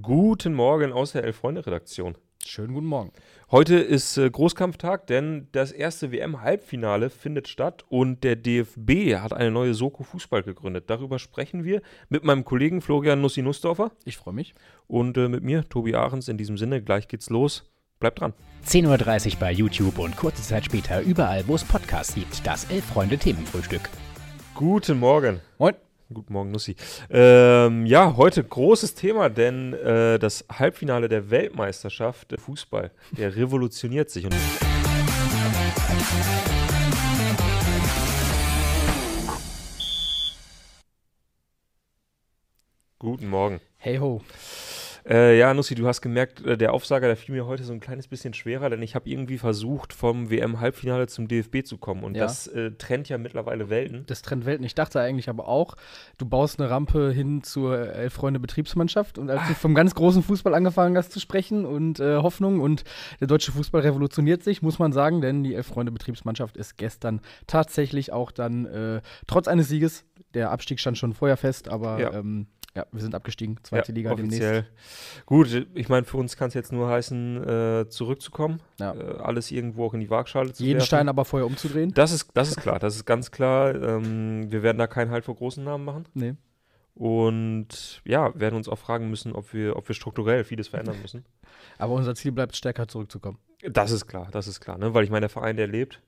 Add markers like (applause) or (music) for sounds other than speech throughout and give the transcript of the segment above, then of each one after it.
Guten Morgen aus der Elf-Freunde-Redaktion. Schönen guten Morgen. Heute ist äh, Großkampftag, denn das erste WM-Halbfinale findet statt und der DFB hat eine neue Soko Fußball gegründet. Darüber sprechen wir mit meinem Kollegen Florian Nussi-Nussdorfer Ich freue mich. und äh, mit mir, Tobi Ahrens. In diesem Sinne, gleich geht's los. Bleibt dran. 10.30 Uhr bei YouTube und kurze Zeit später überall, wo es Podcasts gibt. Das Elf-Freunde-Themenfrühstück. Guten Morgen. Moin. Guten Morgen, Nussi. Ähm, ja, heute großes Thema, denn äh, das Halbfinale der Weltmeisterschaft Fußball, der revolutioniert sich. Und Guten Morgen. Hey ho. Äh, ja, Nussi, du hast gemerkt, äh, der Aufsager, der fiel mir heute so ein kleines bisschen schwerer, denn ich habe irgendwie versucht, vom WM-Halbfinale zum DFB zu kommen. Und Ja. das äh, trennt ja mittlerweile Welten. Das Trend Welten. Ich dachte eigentlich aber auch, du baust eine Rampe hin zur Elf-Freunde-Betriebsmannschaft. Und als du vom ganz großen Fußball angefangen hast zu sprechen und äh, Hoffnung und der deutsche Fußball revolutioniert sich, muss man sagen, denn die Elf-Freunde-Betriebsmannschaft ist gestern tatsächlich auch dann, äh, trotz eines Sieges, der Abstieg stand schon vorher fest, aber Ja. ähm, ja, wir sind abgestiegen, zweite Ja, Liga offiziell. demnächst. Gut, ich meine, für uns kann es jetzt nur heißen, äh, zurückzukommen, Ja. äh, alles irgendwo auch in die Waagschale zu Jeden werfen. Stein aber vorher umzudrehen. Das ist, das ist klar, das ist ganz klar. Ähm, wir werden da keinen Halt vor großen Namen machen. Nee. Und ja, werden uns auch fragen müssen, ob wir, ob wir strukturell vieles verändern müssen. (laughs) Aber unser Ziel bleibt stärker zurückzukommen. Das ist klar, das ist klar, ne? Weil ich meine, der Verein, der lebt,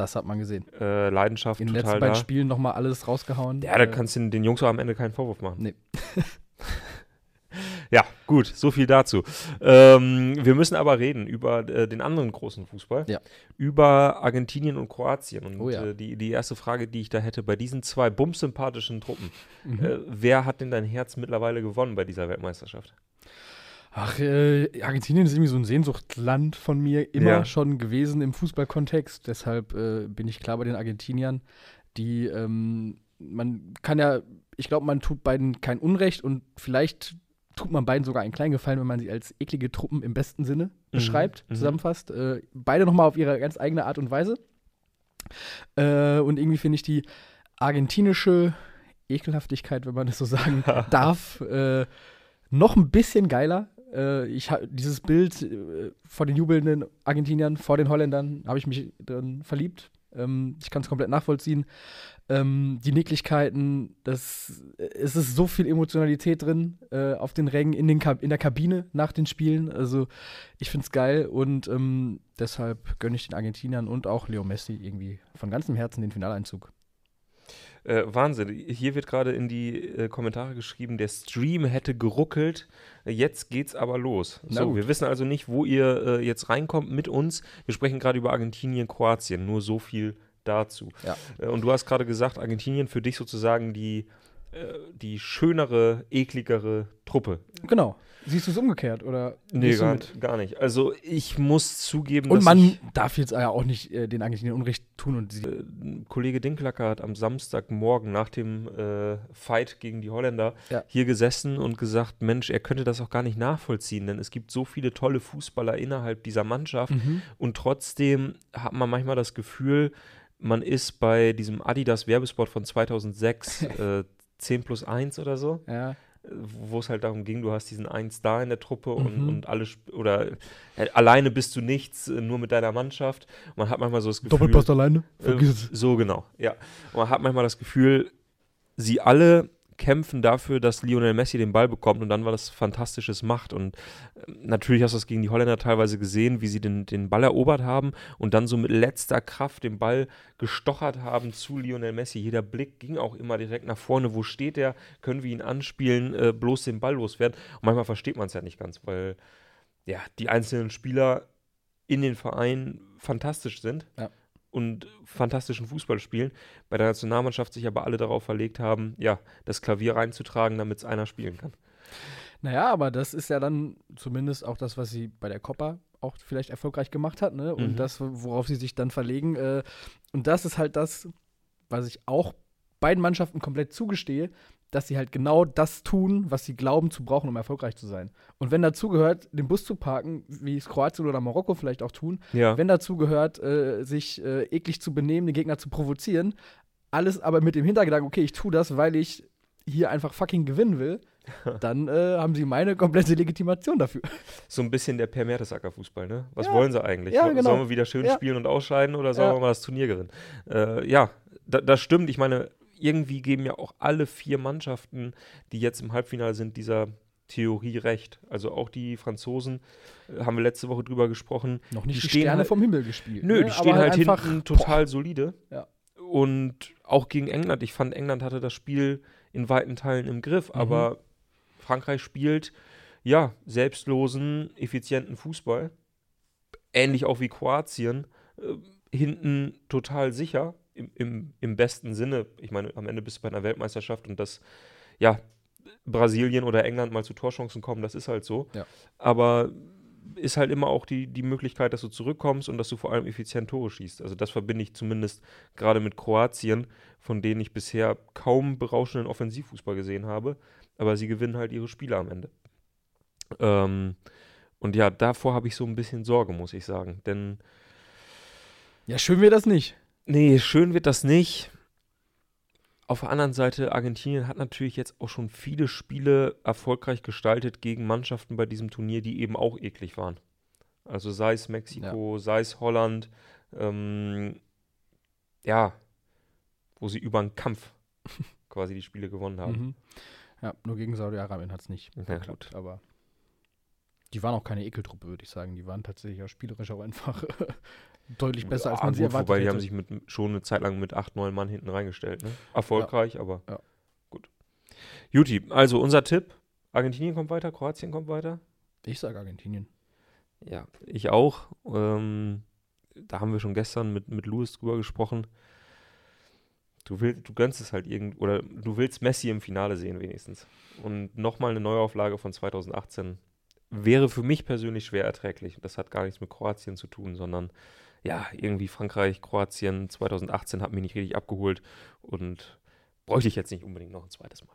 Das hat man gesehen. äh, Leidenschaft In den letzten da. beiden Spielen nochmal alles rausgehauen. Ja, da Äh, kannst du den, den Jungs auch am Ende keinen Vorwurf machen. Nee. (laughs) ja, gut, so viel dazu. Ähm, wir müssen aber reden über äh, den anderen großen Fußball, Ja. über Argentinien und Kroatien. Und Oh ja. äh, die, die erste Frage, die ich da hätte, bei diesen zwei bumsympathischen Truppen, Mhm. äh, wer hat denn dein Herz mittlerweile gewonnen bei dieser Weltmeisterschaft? Ach, äh, Argentinien ist irgendwie so ein Sehnsuchtland von mir immer Ja. schon gewesen im Fußballkontext. Deshalb äh, bin ich klar bei den Argentiniern. Die, ähm, man kann ja, ich glaube, man tut beiden kein Unrecht und vielleicht tut man beiden sogar einen kleinen Gefallen, wenn man sie als eklige Truppen im besten Sinne beschreibt, mhm. zusammenfasst. Äh, beide nochmal auf ihre ganz eigene Art und Weise. Äh, und irgendwie finde ich die argentinische Ekelhaftigkeit, wenn man das so sagen (laughs) darf, äh, noch ein bisschen geiler. Äh, ich dieses Bild äh, vor den jubelnden Argentiniern, vor den Holländern, habe ich mich drin verliebt. Ähm, ich kann es komplett nachvollziehen. Ähm, die Nicklichkeiten, das, es ist so viel Emotionalität drin äh, auf den Rängen, in, den in der Kabine nach den Spielen. Also ich finde es geil und ähm, deshalb gönne ich den Argentiniern und auch Leo Messi irgendwie von ganzem Herzen den Finaleinzug. Äh, Wahnsinn. Hier wird gerade in die äh, Kommentare geschrieben, der Stream hätte geruckelt. Jetzt geht's aber los. Na so, gut. wir wissen also nicht, wo ihr äh, jetzt reinkommt mit uns. Wir sprechen gerade über Argentinien, Kroatien. Nur so viel dazu. Ja. Äh, und du hast gerade gesagt, Argentinien für dich sozusagen die, die schönere, ekligere Truppe. Genau. Siehst du es umgekehrt oder Nee, gar, gar nicht. Also ich muss zugeben, Und dass man darf jetzt ja auch nicht äh, den Argentiniern Unrecht tun und äh, Kollege Dinklacker hat am Samstagmorgen nach dem äh, Fight gegen die Holländer Ja. hier gesessen und gesagt, Mensch, er könnte das auch gar nicht nachvollziehen, denn es gibt so viele tolle Fußballer innerhalb dieser Mannschaft Mhm. und trotzdem hat man manchmal das Gefühl, man ist bei diesem Adidas Werbespot von 2006 (laughs) äh, 10 plus 1 oder so, Ja. äh, wo es halt darum ging, du hast diesen einen Star in der Truppe und, Mhm. und alle oder äh, alleine bist du nichts, äh, nur mit deiner Mannschaft. Man hat manchmal so das Gefühl, Doppelpost alleine? äh, Vergiss es. so genau, ja. Und man hat manchmal das Gefühl, sie alle kämpfen dafür, dass Lionel Messi den Ball bekommt und dann war das fantastisches Macht. Und ähm, natürlich hast du das gegen die Holländer teilweise gesehen, wie sie den, den Ball erobert haben und dann so mit letzter Kraft den Ball gestochert haben zu Lionel Messi. Jeder Blick ging auch immer direkt nach vorne. Wo steht er? Können wir ihn anspielen? Äh, bloß den Ball loswerden? Und manchmal versteht man es ja nicht ganz, weil ja, die einzelnen Spieler in den Vereinen fantastisch sind Ja. Und fantastischen Fußball spielen. Bei der Nationalmannschaft sich aber alle darauf verlegt haben, ja, das Klavier reinzutragen, damit es einer spielen kann. Naja, aber das ist ja dann zumindest auch das, was sie bei der Copa auch vielleicht erfolgreich gemacht hat, ne? Und Mhm. das, worauf sie sich dann verlegen. Äh, und das ist halt das, was ich auch beiden Mannschaften komplett zugestehe, dass sie halt genau das tun, was sie glauben zu brauchen, um erfolgreich zu sein. Und wenn dazu gehört, den Bus zu parken, wie es Kroatien oder Marokko vielleicht auch tun, Ja. wenn dazu gehört, äh, sich äh, eklig zu benehmen, den Gegner zu provozieren, alles aber mit dem Hintergedanken, okay, ich tue das, weil ich hier einfach fucking gewinnen will, (laughs) dann äh, haben sie meine komplette Legitimation dafür. So ein bisschen der Per Mertesacker Fußball, ne? Was Ja. wollen sie eigentlich? Ja, genau. Sollen wir wieder schön Ja. spielen und ausscheiden oder sollen wir mal das Turnier gewinnen? Äh, ja, da, das stimmt. Ich meine, irgendwie geben ja auch alle vier Mannschaften, die jetzt im Halbfinale sind, dieser Theorie recht. Also auch die Franzosen, äh, haben wir letzte Woche drüber gesprochen, Noch nicht Die die, Sterne halt- vom Himmel gespielt. Nö, ne? die stehen halt, einfach, hinten total solide. Ja. Und auch gegen England. Ich fand, England hatte das Spiel in weiten Teilen im Griff, Mhm. aber Frankreich spielt, ja, selbstlosen, effizienten Fußball. Ähnlich auch wie Kroatien. Äh, hinten total sicher, im, im, im besten Sinne. Ich meine, am Ende bist du bei einer Weltmeisterschaft und das, ja, Brasilien oder England mal zu Torchancen kommen, das ist halt so. Ja. Aber ist halt immer auch die, die Möglichkeit, dass du zurückkommst und dass du vor allem effizient Tore schießt. Also das verbinde ich zumindest gerade mit Kroatien, von denen ich bisher kaum berauschenden Offensivfußball gesehen habe. Aber sie gewinnen halt ihre Spiele am Ende. Ähm, und ja, davor habe ich so ein bisschen Sorge, muss ich sagen. Denn ja, schön wäre das nicht. Nee, schön wird das nicht. Auf der anderen Seite, Argentinien hat natürlich jetzt auch schon viele Spiele erfolgreich gestaltet gegen Mannschaften bei diesem Turnier, die eben auch eklig waren. Also sei es Mexiko, sei es Holland, ähm, ja, wo sie über einen Kampf (laughs) quasi die Spiele gewonnen haben. Mhm. Ja, nur gegen Saudi-Arabien hat es nicht Ja, geklappt. Aber die waren auch keine Ekeltruppe, würde ich sagen. Die waren tatsächlich auch spielerisch auch einfach deutlich besser, als Ja, man sie gut, erwartet Wobei die haben sich mit, schon eine Zeit lang mit acht, neun Mann hinten reingestellt. Ne? Erfolgreich, aber Ja. gut. Juti, also unser Tipp: Argentinien kommt weiter, Kroatien kommt weiter. ich sage Argentinien. Ja, ich auch. Ähm, da haben wir schon gestern mit, mit Louis drüber gesprochen. Du, willst, du gönnst es halt irgend oder du willst Messi im Finale sehen wenigstens. Und nochmal eine Neuauflage von 2018 wäre für mich persönlich schwer erträglich. Das hat gar nichts mit Kroatien zu tun, sondern ja, irgendwie Frankreich, Kroatien 2018 hat mich nicht richtig abgeholt und bräuchte ich jetzt nicht unbedingt noch ein zweites Mal.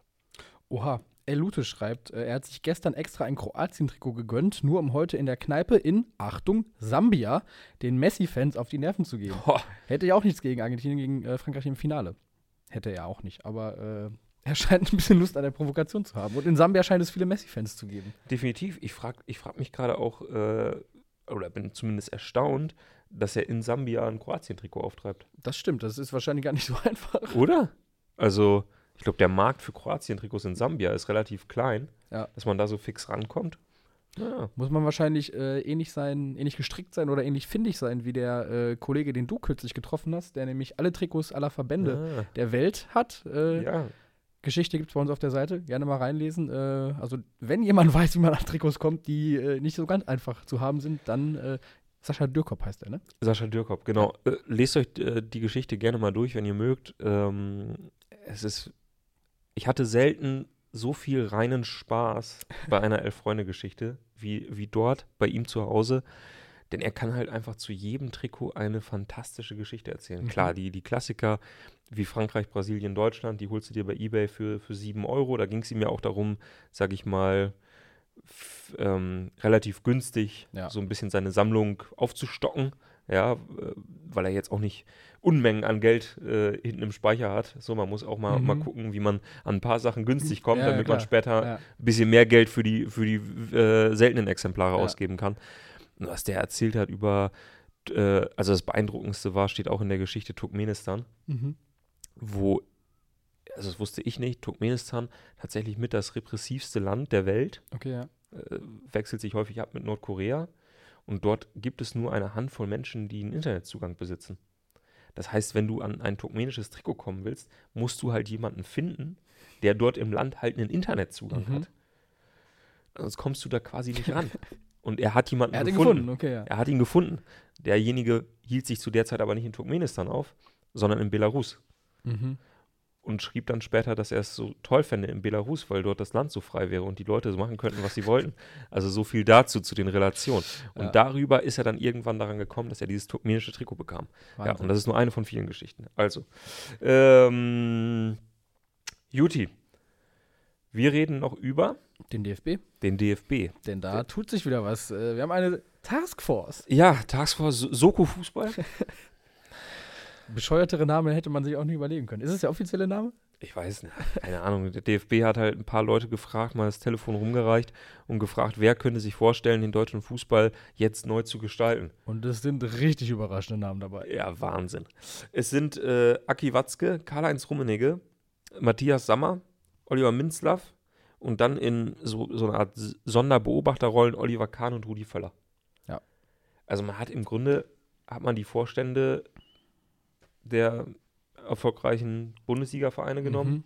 Oha. Elute schreibt, äh, er hat sich gestern extra ein Kroatien-Trikot gegönnt, nur um heute in der Kneipe in, Achtung, Sambia, den Messi-Fans auf die Nerven zu gehen. Boah, Hätte ja auch nichts gegen Argentinien, gegen äh, Frankreich im Finale. Hätte er auch nicht. Aber äh, er (laughs) scheint ein bisschen Lust an der Provokation zu haben. Und in Sambia scheint es viele Messi-Fans zu geben. Definitiv. Ich frage ich frag mich gerade auch, äh, oder bin zumindest erstaunt, dass er in Sambia ein Kroatien-Trikot auftreibt. Das stimmt, das ist wahrscheinlich gar nicht so (laughs) einfach. Oder? Also, ich glaube, der Markt für Kroatien-Trikots in Sambia ist relativ klein, Ja. dass man da so fix rankommt. Ja, Muss man wahrscheinlich äh, ähnlich sein, ähnlich gestrickt sein oder ähnlich findig sein wie der äh, Kollege, den du kürzlich getroffen hast, der nämlich alle Trikots aller Verbände ah, der Welt hat. Äh, ja. Geschichte gibt es bei uns auf der Seite, gerne mal reinlesen. Äh, also, wenn jemand (laughs) weiß, wie man an Trikots kommt, die äh, nicht so ganz einfach zu haben sind, dann äh, Sascha Dürkop heißt er, ne? Sascha Dürkop, genau. Äh, lest euch äh, die Geschichte gerne mal durch, wenn ihr mögt. Ähm, es ist, ich hatte selten so viel reinen Spaß (laughs) bei einer Elf-Freunde-Geschichte wie, wie dort bei ihm zu Hause. Denn er kann halt einfach zu jedem Trikot eine fantastische Geschichte erzählen. Mhm. Klar, die, die Klassiker wie Frankreich, Brasilien, Deutschland, die holst du dir bei Ebay für, für 7 Euro. Da ging es ihm ja auch darum, sag ich mal, ähm, relativ günstig Ja. so ein bisschen seine Sammlung aufzustocken. Ja, weil er jetzt auch nicht Unmengen an Geld äh, hinten im Speicher hat. So, man muss auch mal, Mhm. mal gucken, wie man an ein paar Sachen günstig kommt, Ja, ja, damit man klar. später Ja. ein bisschen mehr Geld für die, für die äh, seltenen Exemplare Ja. ausgeben kann. Und was der erzählt hat über, äh, also das Beeindruckendste war, steht auch in der Geschichte Turkmenistan, Mhm. Wo, also das wusste ich nicht, Turkmenistan tatsächlich mit das repressivste Land der Welt, Okay, ja. äh, wechselt sich häufig ab mit Nordkorea. Und dort gibt es nur eine Handvoll Menschen, die einen Internetzugang besitzen. Das heißt, wenn du an ein turkmenisches Trikot kommen willst, musst du halt jemanden finden, der dort im Land halt einen Internetzugang Mhm. hat. Sonst kommst du da quasi nicht ran. (laughs) Und er hat jemanden Er hat gefunden. gefunden, okay, ja. Er hat ihn gefunden. Derjenige hielt sich zu der Zeit aber nicht in Turkmenistan auf, sondern in Belarus. Mhm. Und schrieb dann später, dass er es so toll fände in Belarus, weil dort das Land so frei wäre und die Leute so machen könnten, was sie wollten. Also so viel dazu, zu den Relationen. Und Ja. darüber ist er dann irgendwann daran gekommen, dass er dieses turkmenische Trikot bekam. Ja, Wahnsinn. und das ist nur eine von vielen Geschichten. Also, ähm, Juti, wir reden noch über Den DFB, den DFB. denn da tut sich wieder was. Äh, Wir haben eine Taskforce. Ja, Taskforce Soko Fußball. (laughs) Bescheuertere Namen hätte man sich auch nicht überlegen können. Ist es der offizielle Name? Ich weiß nicht, keine Ahnung. Der DFB hat halt ein paar Leute gefragt, mal das Telefon rumgereicht und gefragt, wer könnte sich vorstellen, den deutschen Fußball jetzt neu zu gestalten. Und es sind richtig überraschende Namen dabei. Ja, Wahnsinn. Es sind äh, Aki Watzke, Karl-Heinz Rummenigge, Matthias Sammer, Oliver Minzlaff und dann in so, so einer Art Sonderbeobachterrollen Oliver Kahn und Rudi Völler. Ja. Also man hat im Grunde, hat man die Vorstände der erfolgreichen Bundesliga-Vereine genommen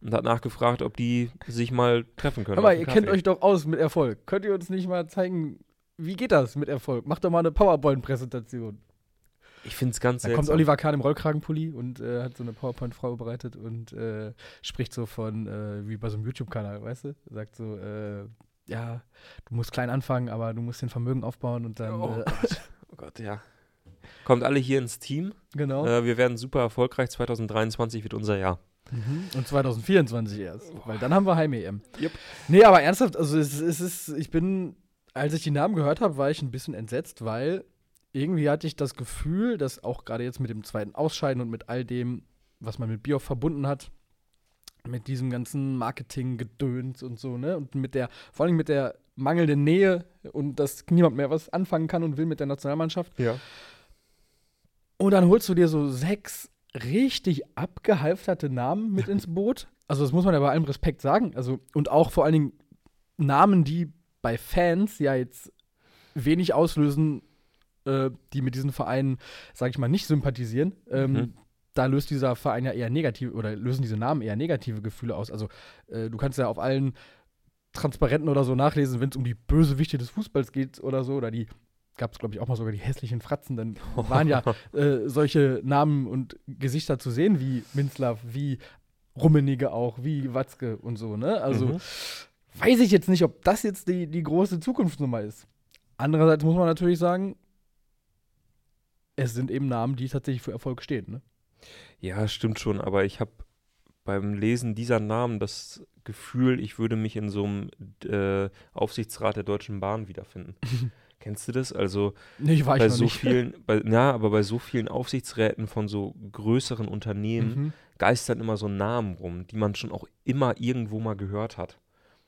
Mhm. und hat nachgefragt, ob die sich mal treffen können. Aber ihr kennt Kaffee. euch doch aus mit Erfolg. Könnt ihr uns nicht mal zeigen, wie geht das mit Erfolg? Macht doch mal eine PowerPoint-Präsentation. Ich finde es ganz Da seltsam. kommt Oliver Kahn im Rollkragenpulli und äh, hat so eine PowerPoint vorbereitet und äh, spricht so von, äh, wie bei so einem YouTube-Kanal, weißt du? Sagt so, äh, ja, du musst klein anfangen, aber du musst den Vermögen aufbauen und dann, Oh äh, Gott, oh Gott, ja. Kommt alle hier ins Team. genau. Äh, wir werden super erfolgreich. 2023 wird unser Jahr. Mhm. Und 2024 erst, weil dann haben wir Heim-EM. Yep. Nee, aber ernsthaft, also es, es ist, ich bin, als ich die Namen gehört habe, war ich ein bisschen entsetzt, weil irgendwie hatte ich das Gefühl, dass auch gerade jetzt mit dem zweiten Ausscheiden und mit all dem, was man mit Bioff verbunden hat, mit diesem ganzen Marketing-Gedöns und so, ne? Und mit der, vor allem mit der mangelnden Nähe und dass niemand mehr was anfangen kann und will mit der Nationalmannschaft. Ja. Und dann holst du dir so sechs richtig abgehalfterte Namen mit ins Boot. Also, das muss man ja bei allem Respekt sagen. Also, und auch vor allen Dingen Namen, die bei Fans ja jetzt wenig auslösen, äh, die mit diesen Vereinen, sag ich mal, nicht sympathisieren. Ähm, Mhm. Da löst dieser Verein ja eher negative oder lösen diese Namen eher negative Gefühle aus. Also, äh, du kannst ja auf allen Transparenten oder so nachlesen, wenn es um die Bösewichte des Fußballs geht oder so, oder die gab es, glaube ich, auch mal sogar die hässlichen Fratzen, dann waren ja äh, solche Namen und Gesichter zu sehen, wie Minzlaff, wie Rummenigge auch, wie Watzke und so, ne? Also Mhm. weiß ich jetzt nicht, ob das jetzt die, die große Zukunftsnummer ist. Andererseits muss man natürlich sagen, es sind eben Namen, die tatsächlich für Erfolg stehen, ne? Ja, stimmt schon, aber ich habe beim Lesen dieser Namen das Gefühl, ich würde mich in so einem äh, Aufsichtsrat der Deutschen Bahn wiederfinden. (laughs) Kennst du das? Also Nee, bei so nicht. vielen, bei, ja, aber bei so vielen Aufsichtsräten von so größeren Unternehmen Mhm. geistern immer so Namen rum, die man schon auch immer irgendwo mal gehört hat.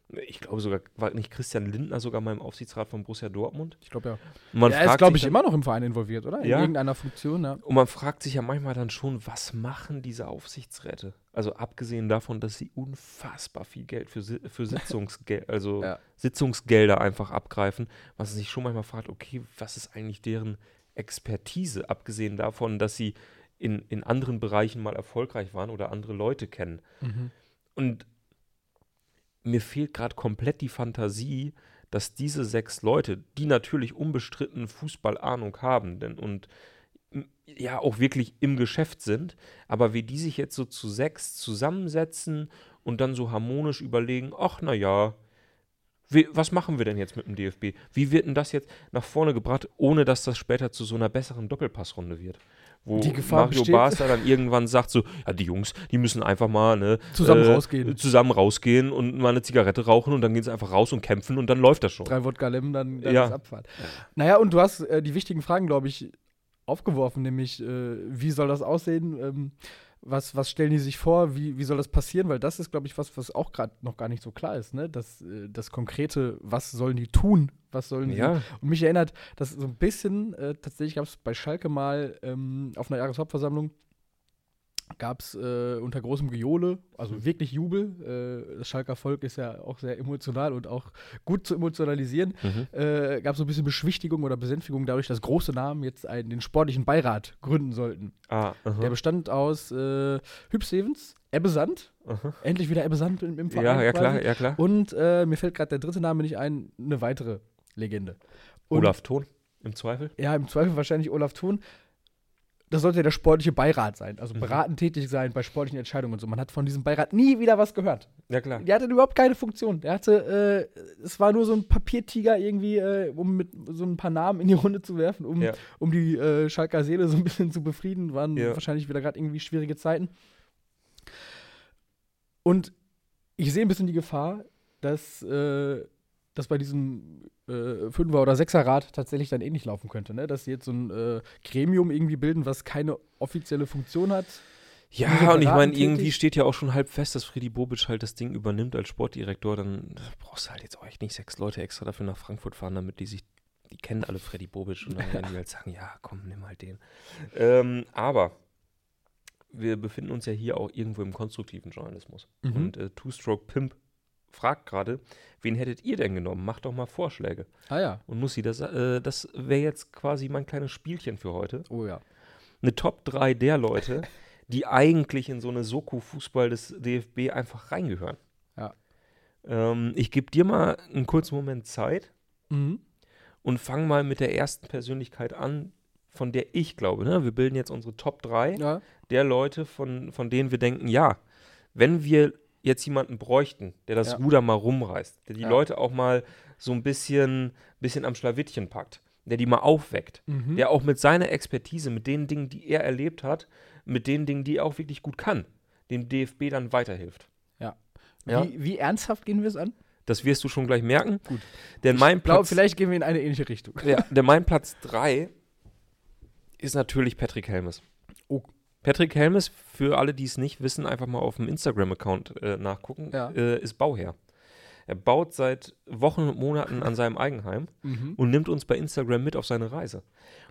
Ich glaube sogar, war nicht Christian Lindner sogar mal im Aufsichtsrat von Borussia Dortmund? Ich glaube ja. Man er ist, glaube ich, dann- immer noch im Verein involviert, oder? In Ja. irgendeiner Funktion, ja. Und man fragt sich ja manchmal dann schon, was machen diese Aufsichtsräte? Also abgesehen davon, dass sie unfassbar viel Geld für, für (laughs) Sitzungsgel also Ja. Sitzungsgelder einfach abgreifen, was man sich schon manchmal fragt, okay, was ist eigentlich deren Expertise, abgesehen davon, dass sie in, in anderen Bereichen mal erfolgreich waren oder andere Leute kennen. Mhm. Und mir fehlt gerade komplett die Fantasie, dass diese sechs Leute, die natürlich unbestritten Fußballahnung haben denn, und ja auch wirklich im Geschäft sind, aber wie die sich jetzt so zu sechs zusammensetzen und dann so harmonisch überlegen, ach na ja, wie, was machen wir denn jetzt mit dem DFB? Wie wird denn das jetzt nach vorne gebracht, ohne dass das später zu so einer besseren Doppelpassrunde wird? Wo Mario besteht. Dann irgendwann sagt so, ja die Jungs, die müssen einfach mal ne, Zusammen äh, rausgehen. Zusammen rausgehen und mal eine Zigarette rauchen und dann gehen sie einfach raus und kämpfen und dann läuft das schon. Drei Wodka Lem, dann, dann Ja. ist Abfahrt. Naja, und du hast äh, die wichtigen Fragen, glaube ich, aufgeworfen, nämlich äh, wie soll das aussehen? Ähm, was, was stellen die sich vor? Wie, wie soll das passieren? Weil das ist, glaube ich, was, was auch gerade noch gar nicht so klar ist, ne? Das, äh, das Konkrete, was sollen die tun? Was sollen die Ja, Und mich erinnert, dass so ein bisschen, äh, tatsächlich gab es bei Schalke mal ähm, auf einer Jahreshauptversammlung, gab es äh, unter großem Gejohle, also wirklich Jubel. Äh, das Schalker Volk ist ja auch sehr emotional und auch gut zu emotionalisieren. mhm. Äh, gab es so ein bisschen Beschwichtigung oder Besänftigung dadurch, dass große Namen jetzt einen, den sportlichen Beirat gründen sollten. ah, Der bestand aus äh, Hüb Stevens, Ebbe Sand, aha. endlich wieder Ebbe Sand im, im Verein. ja, ja klar, ja klar. Und äh, mir fällt gerade der dritte Name nicht ein, eine weitere Legende. Und Olaf Thon im Zweifel. ja, im Zweifel wahrscheinlich Olaf Thun. Das sollte der sportliche Beirat sein, also Mhm. beratend tätig sein bei sportlichen Entscheidungen und so. Man hat von diesem Beirat nie wieder was gehört. Ja klar. Der hatte überhaupt keine Funktion. Der hatte, äh, es war nur so ein Papiertiger irgendwie, äh, um mit so ein paar Namen in die Runde zu werfen, um, Ja. um die äh, Schalker Seele so ein bisschen zu befrieden. Waren Ja. wahrscheinlich wieder gerade irgendwie schwierige Zeiten. Und ich sehe ein bisschen die Gefahr, dass, dass bei diesem äh, Fünfer- oder Sechserrad tatsächlich dann ähnlich laufen könnte. Ne? Dass sie jetzt so ein äh, Gremium irgendwie bilden, was keine offizielle Funktion hat. Ja, und ich meine, irgendwie steht ja auch schon halb fest, dass Freddy Bobic halt das Ding übernimmt als Sportdirektor. Dann brauchst du halt jetzt auch echt nicht sechs Leute extra dafür nach Frankfurt fahren, damit die sich, die kennen alle Freddy Bobic und dann werden die halt sagen, ja, komm, nimm halt den. Ähm, aber wir befinden uns ja hier auch irgendwo im konstruktiven Journalismus. Mhm. Und äh, Two-Stroke Pimp fragt gerade, wen hättet ihr denn genommen? Macht doch mal Vorschläge. Ah ja. Und Nussi, das, äh, das wäre jetzt quasi mein kleines Spielchen für heute Oh ja. eine Top 3 der Leute, (laughs) die eigentlich in so eine Soko-Fußball des DFB einfach reingehören. Ja. Ähm, ich gebe dir mal einen kurzen Moment Zeit Mhm. und fang mal mit der ersten Persönlichkeit an, von der ich glaube. Ne? Wir bilden jetzt unsere Top 3 Ja. der Leute, von, von denen wir denken, ja, wenn wir jetzt jemanden bräuchten, der das Ja. Ruder mal rumreißt, der die Ja. Leute auch mal so ein bisschen, bisschen am Schlawittchen packt, der die mal aufweckt, Mhm. der auch mit seiner Expertise, mit den Dingen, die er erlebt hat, mit den Dingen, die er auch wirklich gut kann, dem DFB dann weiterhilft. Ja. Wie, wie ernsthaft gehen wir es an? Das wirst du schon gleich merken. Gut. Denn mein Ich glaube, Platz, vielleicht gehen wir in eine ähnliche Richtung. ja, denn mein Platz 3 ist natürlich Patrick Helmes. Patrick Helmes, für alle, die es nicht wissen, einfach mal auf dem Instagram-Account äh, nachgucken, Ja. äh, ist Bauherr. Er baut seit Wochen und Monaten an seinem Eigenheim Mhm. und nimmt uns bei Instagram mit auf seine Reise.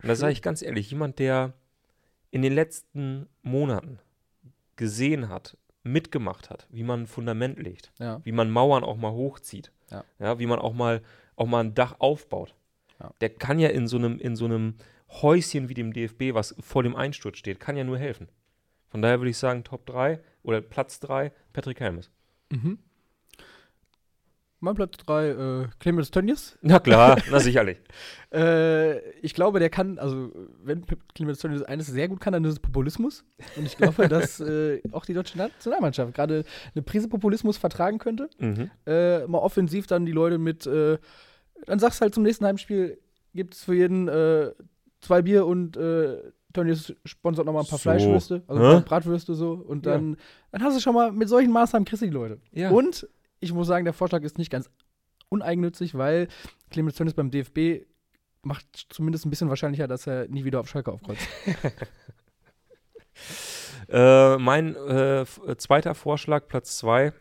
Und da sage ich ganz ehrlich, jemand, der in den letzten Monaten gesehen hat, mitgemacht hat, wie man ein Fundament legt, Ja. wie man Mauern auch mal hochzieht, Ja. wie man auch mal, auch mal ein Dach aufbaut. Ja. Der kann ja in so einem, in so einem Häuschen wie dem DFB, was vor dem Einsturz steht, kann ja nur helfen. Von daher würde ich sagen, Top 3 oder Platz 3, Patrick Helmes. Mhm. Mein Platz 3, äh, Clemens Tönnies. (laughs) Na klar, na sicherlich. (laughs) Äh, ich glaube, der kann, also wenn Clemens Tönnies eines sehr gut kann, dann ist es Populismus. Und ich glaube, (laughs) dass äh, auch die deutsche Nationalmannschaft gerade eine Prise Populismus vertragen könnte. Mhm. Äh, mal offensiv dann die Leute mit, äh, dann sagst halt zum nächsten Heimspiel, gibt es für jeden äh, zwei Bier und äh, Tönnies sponsert nochmal ein paar So. Fleischwürste, also Hä? Bratwürste so. Und Ja. dann, dann hast du schon mal, mit solchen Maßnahmen kriegst du die Leute. Ja. Und ich muss sagen, der Vorschlag ist nicht ganz uneigennützig, weil Clemens Tönnies beim DFB macht zumindest ein bisschen wahrscheinlicher, dass er nie wieder auf Schalke aufkreuzt. (laughs) Äh, mein äh, äh, zweiter Vorschlag, Platz 2,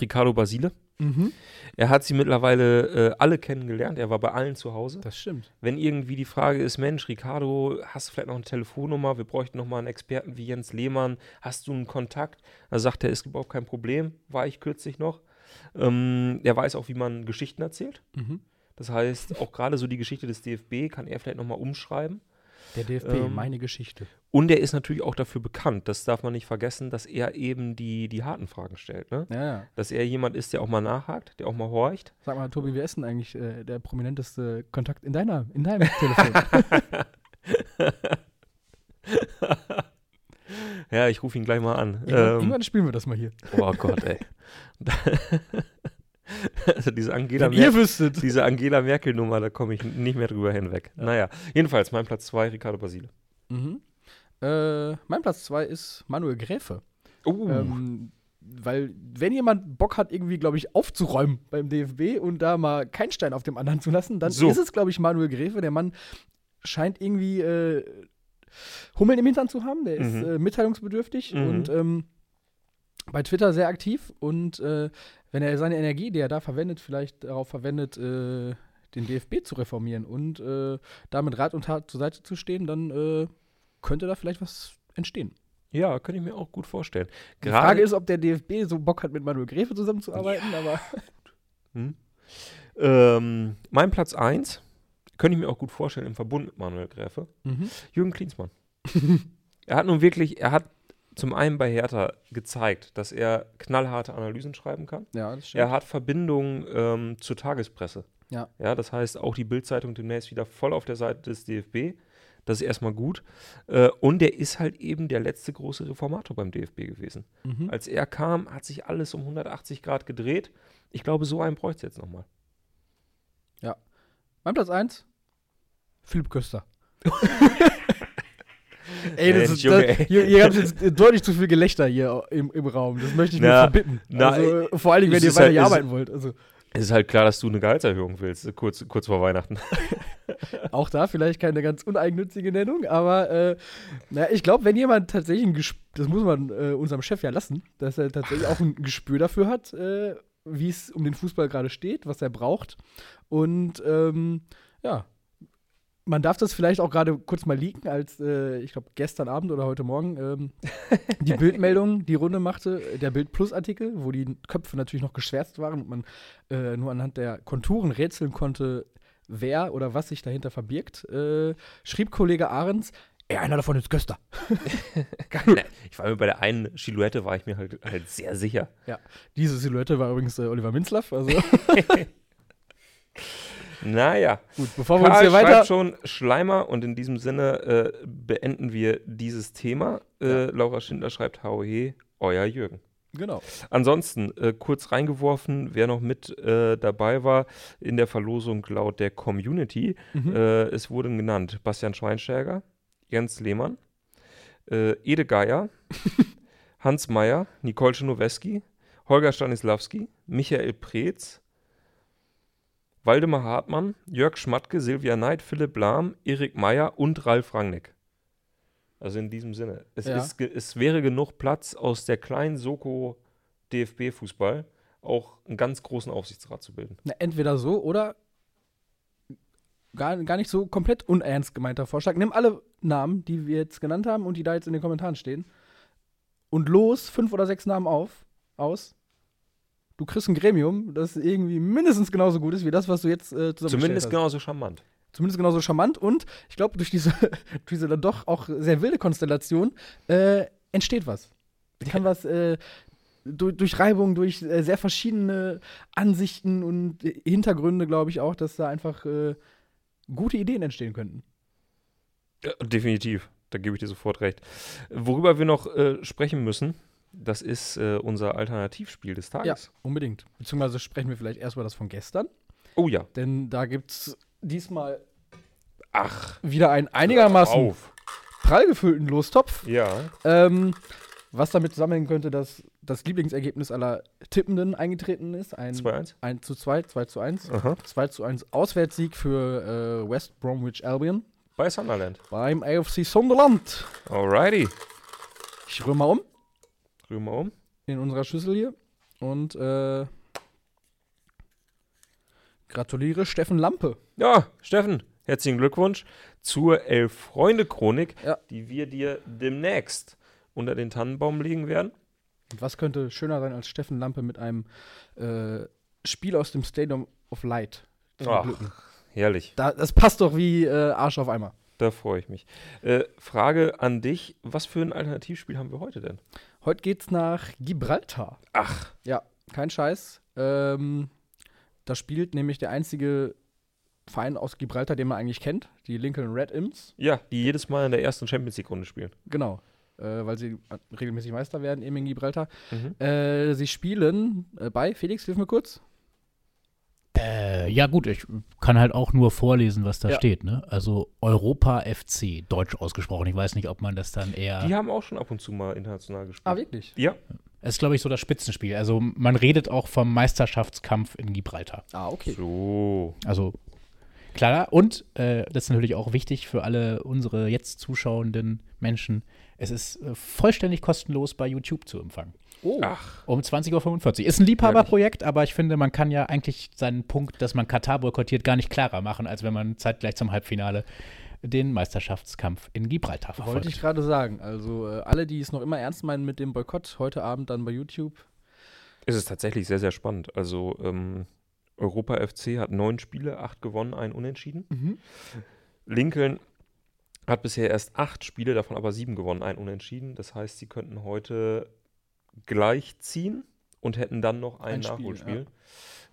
Ricardo Basile. Mhm. Er hat sie mittlerweile äh, alle kennengelernt. Er war bei allen zu Hause. Das stimmt. Wenn irgendwie die Frage ist, Mensch, Ricardo, hast du vielleicht noch eine Telefonnummer? Wir bräuchten noch mal einen Experten wie Jens Lehmann. Hast du einen Kontakt? Da sagt er, ist überhaupt kein Problem. War ich kürzlich noch. Ähm, er weiß auch, wie man Geschichten erzählt. Mhm. Das heißt, auch gerade so die Geschichte des DFB kann er vielleicht noch mal umschreiben. Der DFB, Ähm, meine Geschichte. Und er ist natürlich auch dafür bekannt, das darf man nicht vergessen, dass er eben die, die harten Fragen stellt. Ne? Ja, ja. Dass er jemand ist, der auch mal nachhakt, der auch mal horcht. Sag mal, Tobi, wer ist denn eigentlich äh, der prominenteste Kontakt in deiner, in deinem (laughs) Telefon? (laughs) Ja, ich rufe ihn gleich mal an. Irgendwann, Ähm, irgendwann spielen wir das mal hier. oh Gott, ey. (laughs) (laughs) also diese Angela, Wenn ihr Mer wüsstet. diese Angela Merkel-Nummer, da komme ich nicht mehr drüber hinweg. Naja, jedenfalls mein Platz 2, Ricardo Basile. Mhm. Äh, mein Platz 2 ist Manuel Gräfe. Uh, Ähm, weil, wenn jemand Bock hat, irgendwie, glaube ich, aufzuräumen beim DFB und da mal keinen Stein auf dem anderen zu lassen, dann So. ist es, glaube ich, Manuel Gräfe. Der Mann scheint irgendwie äh, Hummeln im Hintern zu haben. Der ist Mhm. äh, mitteilungsbedürftig Mhm. und ähm, bei Twitter sehr aktiv. Und äh, wenn er seine Energie, die er da verwendet, vielleicht darauf verwendet, äh, den DFB zu reformieren und äh, da mit Rat und Tat zur Seite zu stehen, dann äh, könnte da vielleicht was entstehen. ja, könnte ich mir auch gut vorstellen. Die Frage ist, ob der DFB so Bock hat, mit Manuel Gräfe zusammenzuarbeiten, aber (laughs) Hm. Ähm, mein Platz 1 könnte ich mir auch gut vorstellen im Verbund mit Manuel Gräfe. Mhm. Jürgen Klinsmann. (laughs) er hat nun wirklich, er hat zum einen bei Hertha gezeigt, dass er knallharte Analysen schreiben kann. ja, das Er hat Verbindungen ähm, zur Tagespresse. Ja. Ja, das heißt, auch die Bildzeitung demnächst wieder voll auf der Seite des DFB. Das ist erstmal gut. Äh, und er ist halt eben der letzte große Reformator beim DFB gewesen. Mhm. Als er kam, hat sich alles um 180 Grad gedreht. Ich glaube, so einen bräuchte es jetzt nochmal. Mein Platz 1, Philipp Köster. (laughs) ey, das ist, das, hier, hier habt jetzt deutlich zu viel Gelächter hier im, im Raum. Das möchte ich mir verbitten. also, vor allen Dingen, wenn ihr ist weiter halt- hier arbeiten wollt. Also, Es ist halt klar, dass du eine Gehaltserhöhung willst, kurz, kurz vor Weihnachten. (laughs) auch da vielleicht keine ganz uneigennützige Nennung, aber äh, na, ich glaube, wenn jemand tatsächlich ein Gespür, das muss man äh, unserem Chef ja lassen, dass er tatsächlich auch ein Gespür dafür hat, äh, wie es um den Fußball gerade steht, was er braucht. Und ähm, ja, man darf das vielleicht auch gerade kurz mal leaken, als äh, ich glaube gestern Abend oder heute Morgen ähm, (laughs) die Bildmeldung die Runde machte, der Bild Plus Artikel, wo die Köpfe natürlich noch geschwärzt waren und man äh, nur anhand der Konturen rätseln konnte, wer oder was sich dahinter verbirgt, äh, schrieb Kollege Ahrens, ey, einer davon ist Göster. (laughs) Ich war mir bei der einen Silhouette war ich mir halt, halt sehr sicher. Diese Silhouette war übrigens äh, Oliver Minzlaff. Also (laughs) Naja. gut, bevor wir uns Karl hier weiter. schreibt schon Schleimer und in diesem Sinne äh, beenden wir dieses Thema. Äh, Laura Schindler schreibt HOE, euer Jürgen. Genau. Ansonsten äh, kurz reingeworfen, wer noch mit äh, dabei war in der Verlosung laut der Community. Mhm. Äh, es wurden genannt Bastian Schweinsteiger, Jens Lehmann, äh, Ede Geier, (laughs) Hans Meyer, Nicole Schenoweski, Holger Stanislawski, Michael Preetz, Waldemar Hartmann, Jörg Schmatke, Silvia Neid, Philipp Lahm, Erik Meyer und Ralf Rangnick. Also in diesem Sinne. Es, Ja. ist, es wäre genug Platz aus der kleinen Soko DFB-Fußball auch einen ganz großen Aufsichtsrat zu bilden. Na, entweder so oder gar, gar nicht so komplett unernst gemeinter Vorschlag. Nimm alle Namen, die wir jetzt genannt haben und die da jetzt in den Kommentaren stehen und los fünf oder sechs Namen auf, aus. Du kriegst ein Gremium, das irgendwie mindestens genauso gut ist wie das, was du jetzt äh, Zumindest hast. genauso charmant. Zumindest genauso charmant und ich glaube, durch diese, (laughs) durch diese dann doch auch sehr wilde Konstellation äh, entsteht was. Da kann was äh, durch, durch Reibung, durch äh, sehr verschiedene Ansichten und Hintergründe, glaube ich auch, dass da einfach äh, gute Ideen entstehen könnten. Ja, definitiv, da gebe ich dir sofort recht. Worüber wir noch äh, sprechen müssen, das ist äh, unser Alternativspiel des Tages. Unbedingt. Beziehungsweise sprechen wir vielleicht erstmal das von gestern, Oh ja. denn da gibt es diesmal Ach, wieder einen einigermaßen prall gefüllten Lostopf. Ja. Ähm, was damit zusammenhängen könnte, dass das Lieblingsergebnis aller Tippenden eingetreten ist. Ein 2-1. 1 zu 2, 2 zu 1. Aha. 2 zu 1 Auswärtssieg für äh, West Bromwich Albion Bei Sunderland. beim AFC Sunderland. Alrighty. Ich rühre mal um Rühren wir um. in unserer Schüssel hier und äh, gratuliere Steffen Lampe. Ja, Steffen, herzlichen Glückwunsch zur Elf-Freunde-Chronik, Ja. die wir dir demnächst unter den Tannenbaum legen werden. Und was könnte schöner sein als Steffen Lampe mit einem äh, Spiel aus dem Stadium of Light? Ach. Herrlich, Da, das passt doch wie äh, Arsch auf Eimer. Da freue ich mich. Äh, Frage an dich, was für ein Alternativspiel haben wir heute denn? Heute geht's nach Gibraltar. Ach, Ja, kein Scheiß. Ähm, da spielt nämlich der einzige Verein aus Gibraltar, den man eigentlich kennt, die Lincoln Red Imps. ja, die jedes Mal in der ersten Champions League-Runde spielen. Genau. Äh, weil sie äh, regelmäßig Meister werden, eben in Gibraltar. Mhm. Äh, sie spielen äh, bei, Felix, hilf mir kurz. Äh, ja, gut, ich kann halt auch nur vorlesen, was da Ja. steht, ne? Also Europa FC, deutsch ausgesprochen. Ich weiß nicht, ob man das dann eher. Die haben auch schon ab und zu mal international gespielt. Ah, wirklich? Ja, Es ist, glaube ich, so das Spitzenspiel. Also man redet auch vom Meisterschaftskampf in Gibraltar. Ah, okay. so. Also klar. Und äh, das ist natürlich auch wichtig für alle unsere jetzt zuschauenden Menschen. Es ist äh, vollständig kostenlos bei YouTube zu empfangen. Oh, Ach, Um 20.45 Uhr. Ist ein Liebhaberprojekt, aber ich finde, man kann ja eigentlich seinen Punkt, dass man Katar boykottiert, gar nicht klarer machen, als wenn man zeitgleich zum Halbfinale den Meisterschaftskampf in Gibraltar wollte verfolgt. ich gerade sagen. Also äh, alle, die es noch immer ernst meinen mit dem Boykott, heute Abend dann bei YouTube. es ist tatsächlich sehr, sehr spannend. Also, ähm, Europa FC hat neun Spiele, acht gewonnen, ein Unentschieden. Mhm. Lincoln hat bisher erst acht Spiele, davon aber sieben gewonnen, ein Unentschieden. Das heißt, sie könnten heute gleich ziehen und hätten dann noch ein, Ein Spiel, Nachholspiel.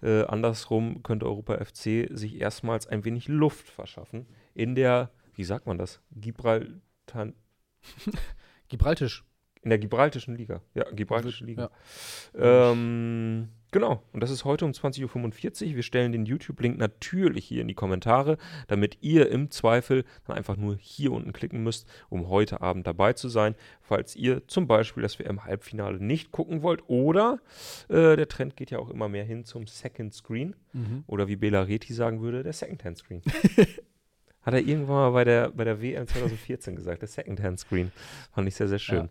Äh, andersrum könnte Europa FC sich erstmals ein wenig Luft verschaffen in der, wie sagt man das, Gibraltar, (laughs) Gibraltisch. in der Gibraltischen Liga. Ja, Gibraltische Liga. Ja. Ähm, genau, und das ist heute um 20.45 Uhr. Wir stellen den YouTube-Link natürlich hier in die Kommentare, damit ihr im Zweifel dann einfach nur hier unten klicken müsst, um heute Abend dabei zu sein. Falls ihr zum Beispiel das WM-Halbfinale nicht gucken wollt oder äh, der Trend geht ja auch immer mehr hin zum Second Screen Mhm. oder wie Bela Reti sagen würde, der Second-Hand Screen. (laughs) Hat er irgendwann mal bei der, bei der WM 2014 gesagt, der Secondhand-Screen. Fand ich sehr, sehr schön.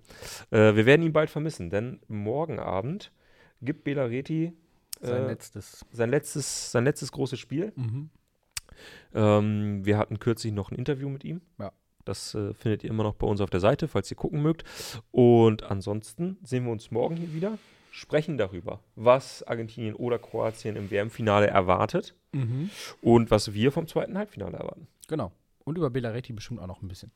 Äh, wir werden ihn bald vermissen, denn morgen Abend gibt Bela Reti Sein äh, letztes. sein, letztes, sein letztes großes Spiel. Mhm. Ähm, wir hatten kürzlich noch ein Interview mit ihm. Ja. Das äh, findet ihr immer noch bei uns auf der Seite, falls ihr gucken mögt. Und ansonsten sehen wir uns morgen hier wieder, sprechen darüber, was Argentinien oder Kroatien im WM-Finale erwartet Mhm. und was wir vom zweiten Halbfinale erwarten. Genau. Und über Belaretti bestimmt auch noch ein bisschen.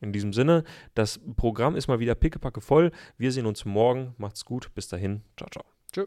In diesem Sinne, das Programm ist mal wieder pickepacke voll. Wir sehen uns morgen. Macht's gut. Bis dahin. Ciao, ciao. Tschö.